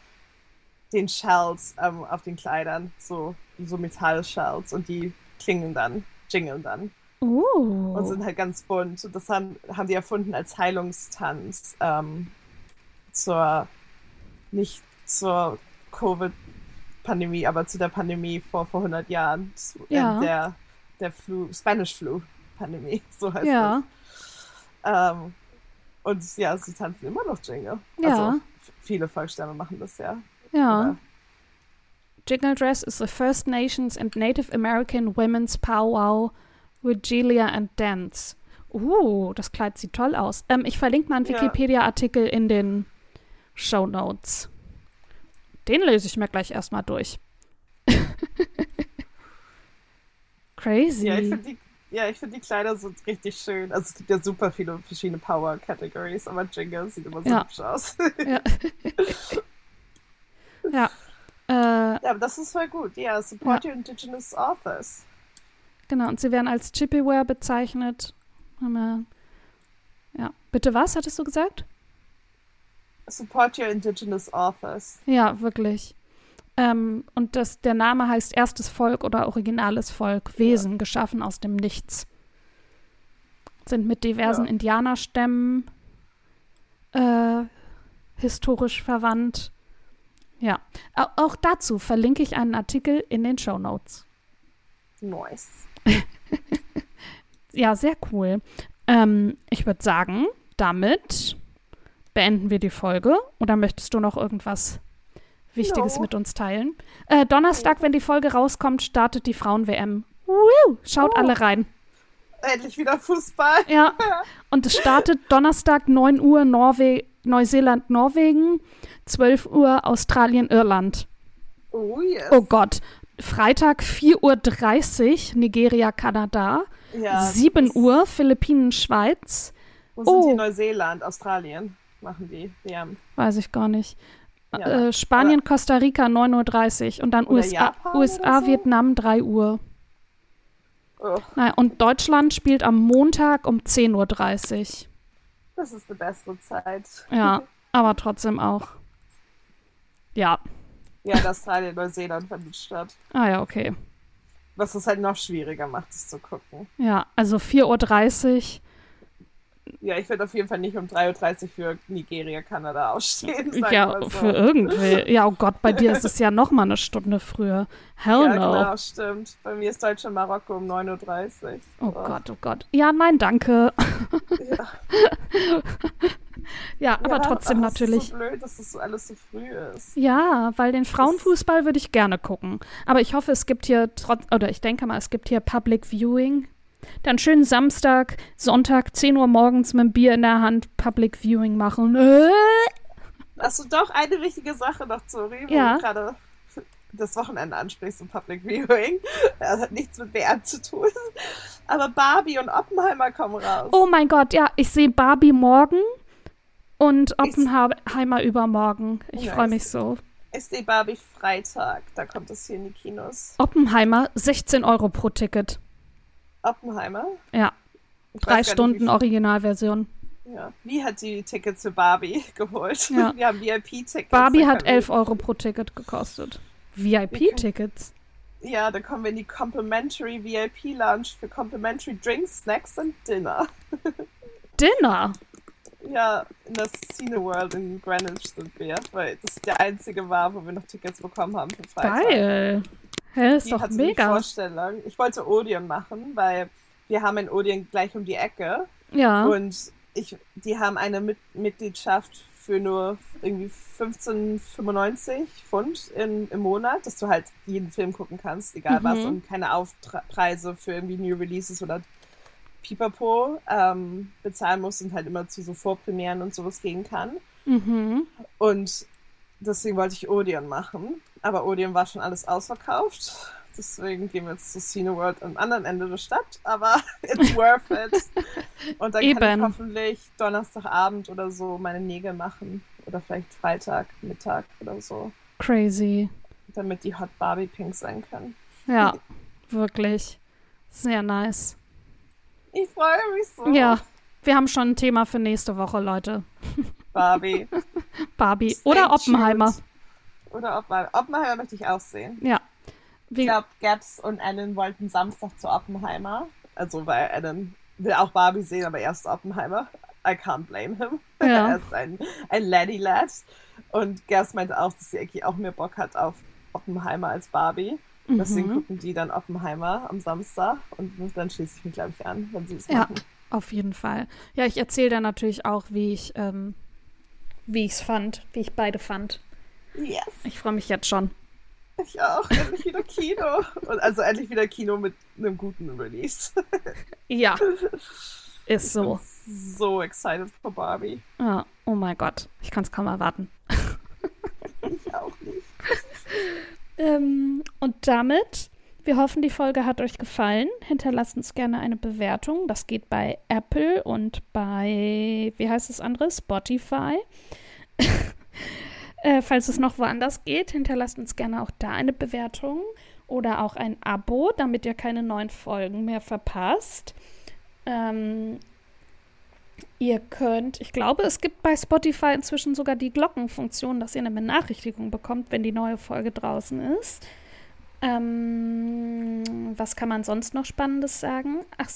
den Shells ähm, auf den Kleidern, so, so Metall-Shells und die klingen dann, jingeln dann Uh. und sind halt ganz bunt. Und das haben, haben die erfunden als Heilungstanz ähm, zur, nicht zur Covid-Pandemie, aber zu der Pandemie vor, vor 100 Jahren. Zu, äh, Ja. der, der Flu, Spanish Flu-Pandemie, so heißt ja, das. Ähm, und ja, sie tanzen immer noch Jingle. Ja. Also viele Volksstämme machen das ja. ja. Oder? Jingle Dress is the First Nations and Native American Women's Powwow Regalia and Dance. Uh, das Kleid sieht toll aus. Ähm, ich verlinke mal einen Ja. Wikipedia-Artikel in den Show Notes. Den lese ich mir gleich erstmal durch. Crazy. Ja, ich finde die, ja, find die Kleider so richtig schön. Also es gibt ja super viele verschiedene Power-Categories, aber Jingle sieht immer so Ja. hübsch aus. ja. ja. Äh, Ja, aber das ist voll gut. Ja, support your indigenous authors. Genau, und sie werden als Chippyware bezeichnet. Ja. Bitte was, hattest du gesagt? Support your indigenous authors. Ja, wirklich. Ähm, und das, der Name heißt erstes Volk oder originales Volk, Wesen, geschaffen aus dem Nichts. Sind mit diversen Ja. Indianerstämmen äh, historisch verwandt. Ja, Au- auch dazu verlinke ich einen Artikel in den Show Notes. Nice. Ja, sehr cool. Ähm, ich würde sagen, damit beenden wir die Folge. Oder möchtest du noch irgendwas Wichtiges No. mit uns teilen? Äh, Donnerstag, wenn die Folge rauskommt, startet die Frauen-WM. Schaut Oh. alle rein. Endlich wieder Fußball. Ja. Und es startet Donnerstag 9 Uhr Norwe Neuseeland, Norwegen, 12 Uhr Australien, Irland. Oh yes. Oh Gott. Freitag 4.30 Uhr Nigeria, Kanada. ja, 7 das- Uhr Philippinen, Schweiz. Wo sind Oh. die? Neuseeland, Australien machen die WM. Weiß ich gar nicht. Ja, äh, Spanien, Costa Rica 9.30 Uhr und dann Oder USA, USA oder so? Vietnam 3 Uhr. Oh, Naja, und Deutschland spielt am Montag um 10.30 Uhr. das ist die bessere Zeit. Ja, aber trotzdem auch. Ja. Ja, in Australien, Neuseeland findet statt. Ah ja, okay. Was es halt noch schwieriger macht, es zu gucken. Ja, also 4.30 Ja, ich werde auf jeden Fall nicht um 3.30 Uhr für Nigeria, Kanada wir Ja, so. für irgendwie. Ja, oh Gott, bei dir ist es ja noch mal eine Stunde früher. Hell Ja, no. genau, stimmt. Bei mir ist Deutschland Marokko um 9.30 Uhr. Oh Gott, oh Gott. Ja, nein, danke. Ja. Ja, aber Ja, trotzdem ach, Es natürlich. ist so blöd, dass das so alles so früh ist. Ja, weil den Frauenfußball würde ich gerne gucken. Aber ich hoffe, es gibt hier trotz, oder ich denke mal, es gibt hier Public Viewing. Dann schön Samstag, Sonntag, 10 Uhr morgens mit dem Bier in der Hand Public Viewing machen. Äh? Hast du doch eine wichtige Sache noch, Zori, wo Ja. du gerade das Wochenende ansprichst im Public Viewing. Das hat nichts mit WM zu tun. Aber Barbie und Oppenheimer kommen raus. Oh mein Gott, ja, ich sehe Barbie morgen und Oppenheimer übermorgen. Ich Nice. freue mich so. Ich sehe Barbie Freitag. Da kommt es hier in die Kinos. Oppenheimer, 16 Euro pro Ticket. Oppenheimer? Ja, Ich drei nicht, Stunden wie, Originalversion. ja. wie hat die Tickets für Barbie geholt? Ja. Wir haben VIP-Tickets. Barbie hat können wir- 11 Euro pro Ticket gekostet. VIP-Tickets. Ja, da kommen wir in die Complimentary VIP Lounge für Complimentary Drinks, Snacks und Dinner. Dinner. Ja, in der Cineworld in Greenwich sind wir, weil das der einzige war, wo wir noch Tickets bekommen haben für Freitag. Geil. Hä, ist Die doch mega. Vorstellung. Ich wollte Odeon machen, weil wir haben in Odeon gleich um die Ecke Ja. und ich, die haben eine Mit Mitgliedschaft für nur irgendwie 15,95 Pfund in, im Monat, dass du halt jeden Film gucken kannst, egal was, Mhm. und keine Aufpreise für irgendwie New Releases oder Pipapo ähm, bezahlen musst und halt immer zu so Vorpremieren und sowas gehen kann. Mhm. Und deswegen wollte ich Odeon machen. Aber Odeon war schon alles ausverkauft. Deswegen gehen wir jetzt zu Cineworld am anderen Ende der Stadt. Aber it's worth it. Und dann kann Eben. ich hoffentlich Donnerstagabend oder so meine Nägel machen. Oder vielleicht Freitag, Mittag oder so. Crazy. Damit die Hot Barbie Pink sein können. Ja, wirklich. Sehr nice. Ich freue mich so. Ja, wir haben schon ein Thema für nächste Woche, Leute. Barbie. Barbie Stay oder Oppenheimer. tuned. Oder Oppenheimer. Oppenheimer möchte ich auch sehen. Ja. Ich Wie, glaube, Gabs und Alan wollten Samstag zu Oppenheimer. Also, weil Alan will auch Barbie sehen, aber erst Oppenheimer. I can't blame him. Ja. er ist ein, ein Laddie-Lad. Und Gabs meinte auch, dass eigentlich auch mehr Bock hat auf Oppenheimer als Barbie. Deswegen mhm. gucken die dann Oppenheimer am Samstag. Und dann schließe ich mich, glaube ich, an, wenn sie es Ja. machen. Auf jeden Fall. Ja, ich erzähle dann natürlich auch, wie ich ähm, wie ich es fand, wie ich beide fand. Yes, Ich freue mich jetzt schon. ich auch. Endlich wieder Kino. Und also endlich wieder Kino mit einem guten Release. Ja. Ist so. So excited for Barbie. Ja. Oh mein Gott. Ich kann es kaum erwarten. Ich auch nicht. Ähm, und damit, wir hoffen, die Folge hat euch gefallen. Hinterlasst uns gerne eine Bewertung. Das geht bei Apple und bei, wie heißt das andere? Spotify. äh, falls es noch woanders geht, hinterlasst uns gerne auch da eine Bewertung oder auch ein Abo, damit ihr keine neuen Folgen mehr verpasst. Ähm, Ihr könnt, ich glaube, es gibt bei Spotify inzwischen sogar die Glockenfunktion, dass ihr eine Benachrichtigung bekommt, wenn die neue Folge draußen ist. Ähm, was kann man sonst noch Spannendes sagen? Ach,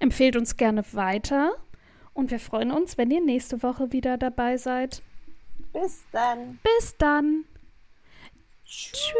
empfehlt uns gerne weiter. Und wir freuen uns, wenn ihr nächste Woche wieder dabei seid. Bis dann. Bis dann. Tschüss.